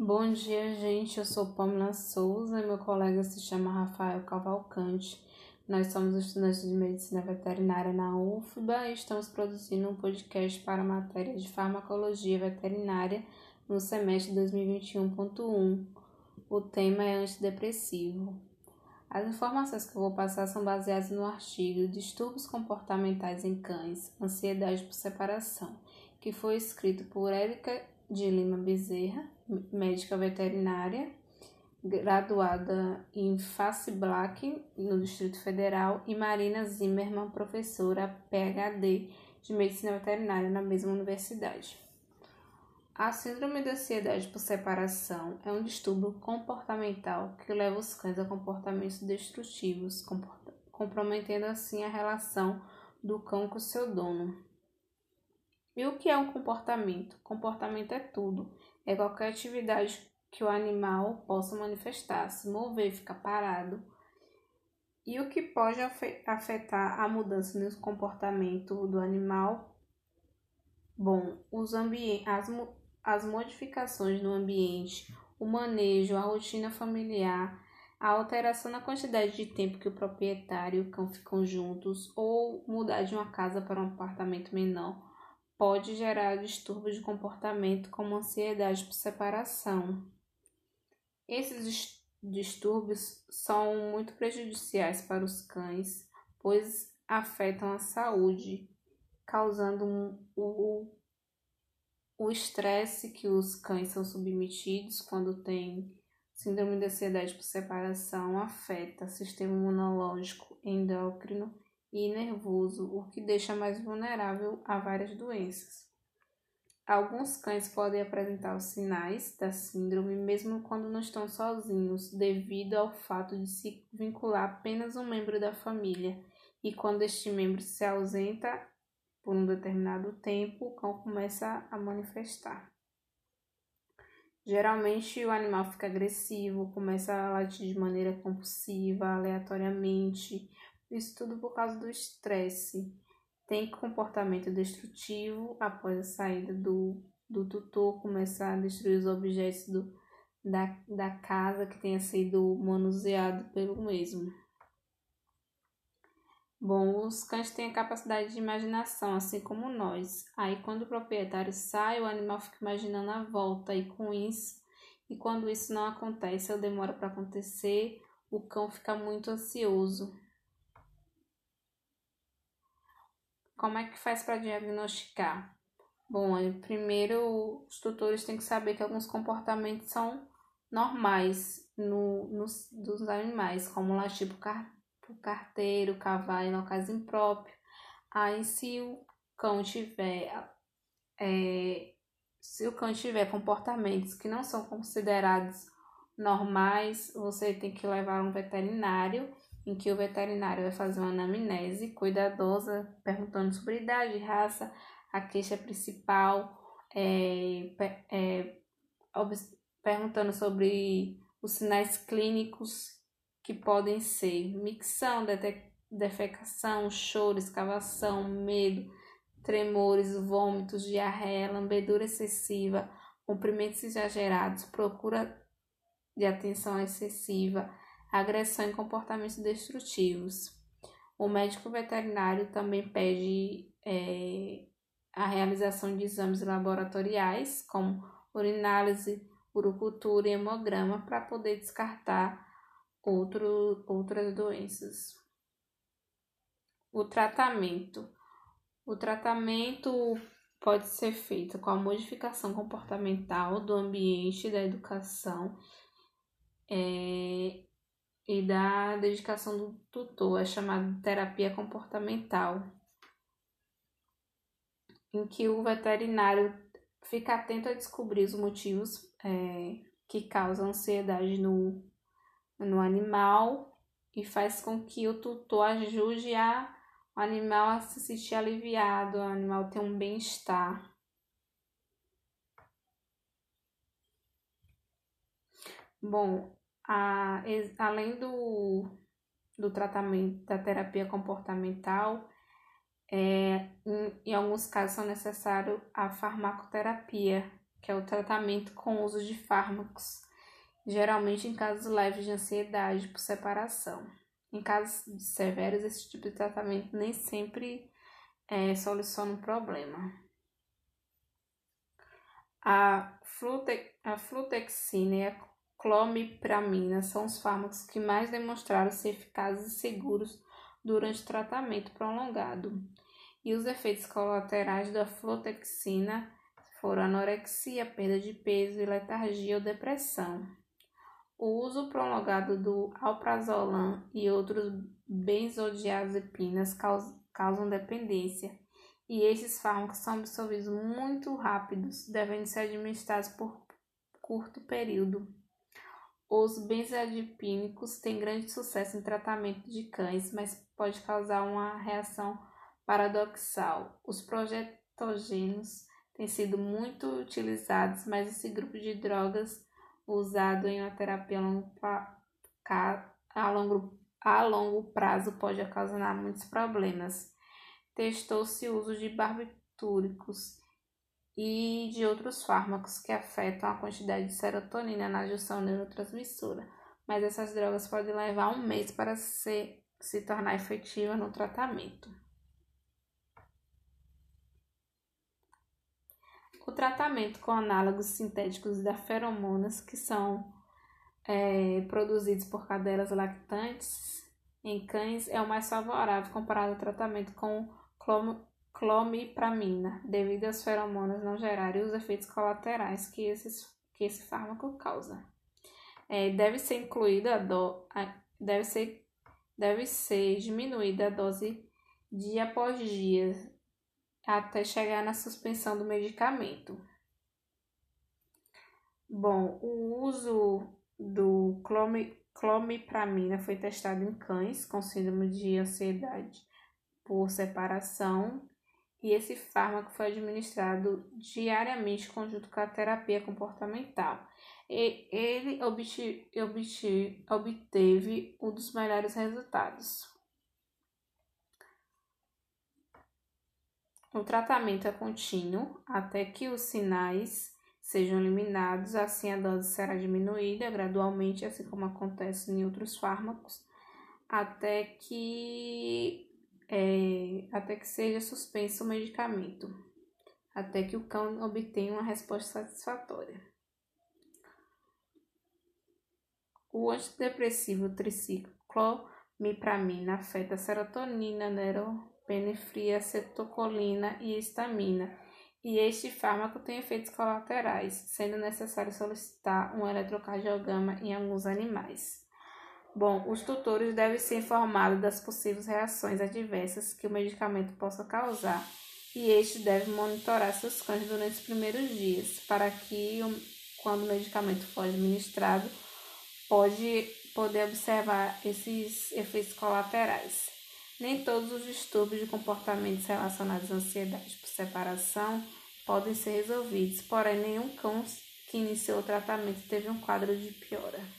Bom dia, gente. Eu sou Pamela Souza e meu colega se chama Rafael Cavalcante. Nós somos estudantes de medicina veterinária na UFBA e estamos produzindo um podcast para a matéria de farmacologia veterinária no semestre 2021.1. O tema é antidepressivo. As informações que eu vou passar são baseadas no artigo Distúrbios comportamentais em cães, ansiedade por separação, que foi escrito por Érica de Lima Bezerra, médica veterinária, graduada em Face Black, no Distrito Federal, e Marina Zimmermann, professora PhD de Medicina Veterinária na mesma universidade. A síndrome da ansiedade por separação é um distúrbio comportamental que leva os cães a comportamentos destrutivos, comprometendo assim a relação do cão com seu dono. E o que é um comportamento? Comportamento é tudo, é qualquer atividade que o animal possa manifestar, se mover, ficar parado. E o que pode afetar a mudança no comportamento do animal? Bom, os as, as modificações no ambiente, o manejo, a rotina familiar, a alteração na quantidade de tempo que o proprietário e o cão ficam juntos ou mudar de uma casa para um apartamento menor pode gerar distúrbios de comportamento como ansiedade por separação. Esses distúrbios são muito prejudiciais para os cães, pois afetam a saúde, causando o o estresse que os cães são submetidos quando têm síndrome de ansiedade por separação afeta sistema imunológico, endócrino e nervoso, o que deixa mais vulnerável a várias doenças. Alguns cães podem apresentar os sinais da síndrome mesmo quando não estão sozinhos, devido ao fato de se vincular apenas um membro da família, e quando este membro se ausenta, por um determinado tempo, o cão começa a manifestar. Geralmente o animal fica agressivo, começa a latir de maneira compulsiva, aleatoriamente, isso tudo por causa do estresse. Tem comportamento destrutivo após a saída do, do tutor, começar a destruir os objetos do, da, da casa que tenha sido manuseado pelo mesmo. Bom, os cães têm a capacidade de imaginação, assim como nós. Aí, quando o proprietário sai, o animal fica imaginando a volta, e com isso, e quando isso não acontece ou demora para acontecer, o cão fica muito ansioso. Como é que faz para diagnosticar? Bom, primeiro os tutores têm que saber que alguns comportamentos são normais no, nos, dos animais, como latir por o carteiro, cavar em locais impróprios. Aí, se o cão tiver, é, se o cão tiver comportamentos que não são considerados normais, você tem que levar um veterinário, em que o veterinário vai fazer uma anamnese cuidadosa, perguntando sobre idade, raça, a queixa principal, é, é, perguntando sobre os sinais clínicos que podem ser micção, defecação, choro, escavação, medo, tremores, vômitos, diarreia, lambedura excessiva, comprimentos exagerados, procura de atenção excessiva, agressão e comportamentos destrutivos. O médico veterinário também pede é, a realização de exames laboratoriais, como urinálise, urocultura e hemograma, para poder descartar outro, outras doenças. O tratamento. O tratamento pode ser feito com a modificação comportamental do ambiente da educação é, e da dedicação do tutor, é chamada terapia comportamental, em que o veterinário fica atento a descobrir os motivos é, que causam ansiedade no, no animal e faz com que o tutor ajude a, o animal a se sentir aliviado, o animal ter um bem-estar. Bom, a, além do, do tratamento da terapia comportamental, é, em, em alguns casos são necessários a farmacoterapia, que é o tratamento com uso de fármacos, geralmente em casos leves de ansiedade por separação. Em casos severos, esse tipo de tratamento nem sempre é, soluciona o problema. A, flute, a flutexina clomipramina são os fármacos que mais demonstraram ser eficazes e seguros durante tratamento prolongado. E os efeitos colaterais da flutexina foram anorexia, perda de peso, letargia ou depressão. O uso prolongado do alprazolam e outros benzodiazepinas causam dependência, e esses fármacos são absorvidos muito rápidos, devendo ser administrados por curto período. Os benzodiazepínicos têm grande sucesso em tratamento de cães, mas pode causar uma reação paradoxal. Os progetogênios têm sido muito utilizados, mas esse grupo de drogas usado em uma terapia a longo, a longo, a longo prazo pode ocasionar muitos problemas. Testou-se o uso de barbitúricos e de outros fármacos que afetam a quantidade de serotonina na junção neurotransmissora, mas essas drogas podem levar um mês para se, se tornar efetiva no tratamento. O tratamento com análogos sintéticos da feromonas, que são é, produzidos por cadelas lactantes em cães, é o mais favorável comparado ao tratamento com clom clomipramina, devido às feromonas não gerarem os efeitos colaterais que, esses, que esse fármaco causa. É, deve ser incluída a do, a, deve ser deve ser diminuída a dose dia após dia até chegar na suspensão do medicamento. Bom, o uso do clomipramina foi testado em cães com síndrome de ansiedade por separação e esse fármaco foi administrado diariamente conjunto com a terapia comportamental. E ele obteve um dos melhores resultados. O tratamento é contínuo até que os sinais sejam eliminados, assim a dose será diminuída gradualmente, assim como acontece em outros fármacos, até que é, até que seja suspenso o medicamento, até que o cão obtenha uma resposta satisfatória. O antidepressivo triciclomipramina afeta a serotonina, neuro penefria, cetocolina e histamina, e este fármaco tem efeitos colaterais, sendo necessário solicitar um eletrocardiograma em alguns animais. Bom, os tutores devem ser informados das possíveis reações adversas que o medicamento possa causar e este deve monitorar seus cães durante os primeiros dias, para que, quando o medicamento for administrado, pode poder observar esses efeitos colaterais. Nem todos os distúrbios de comportamentos relacionados à ansiedade por separação podem ser resolvidos, porém, nenhum cão que iniciou o tratamento teve um quadro de piora.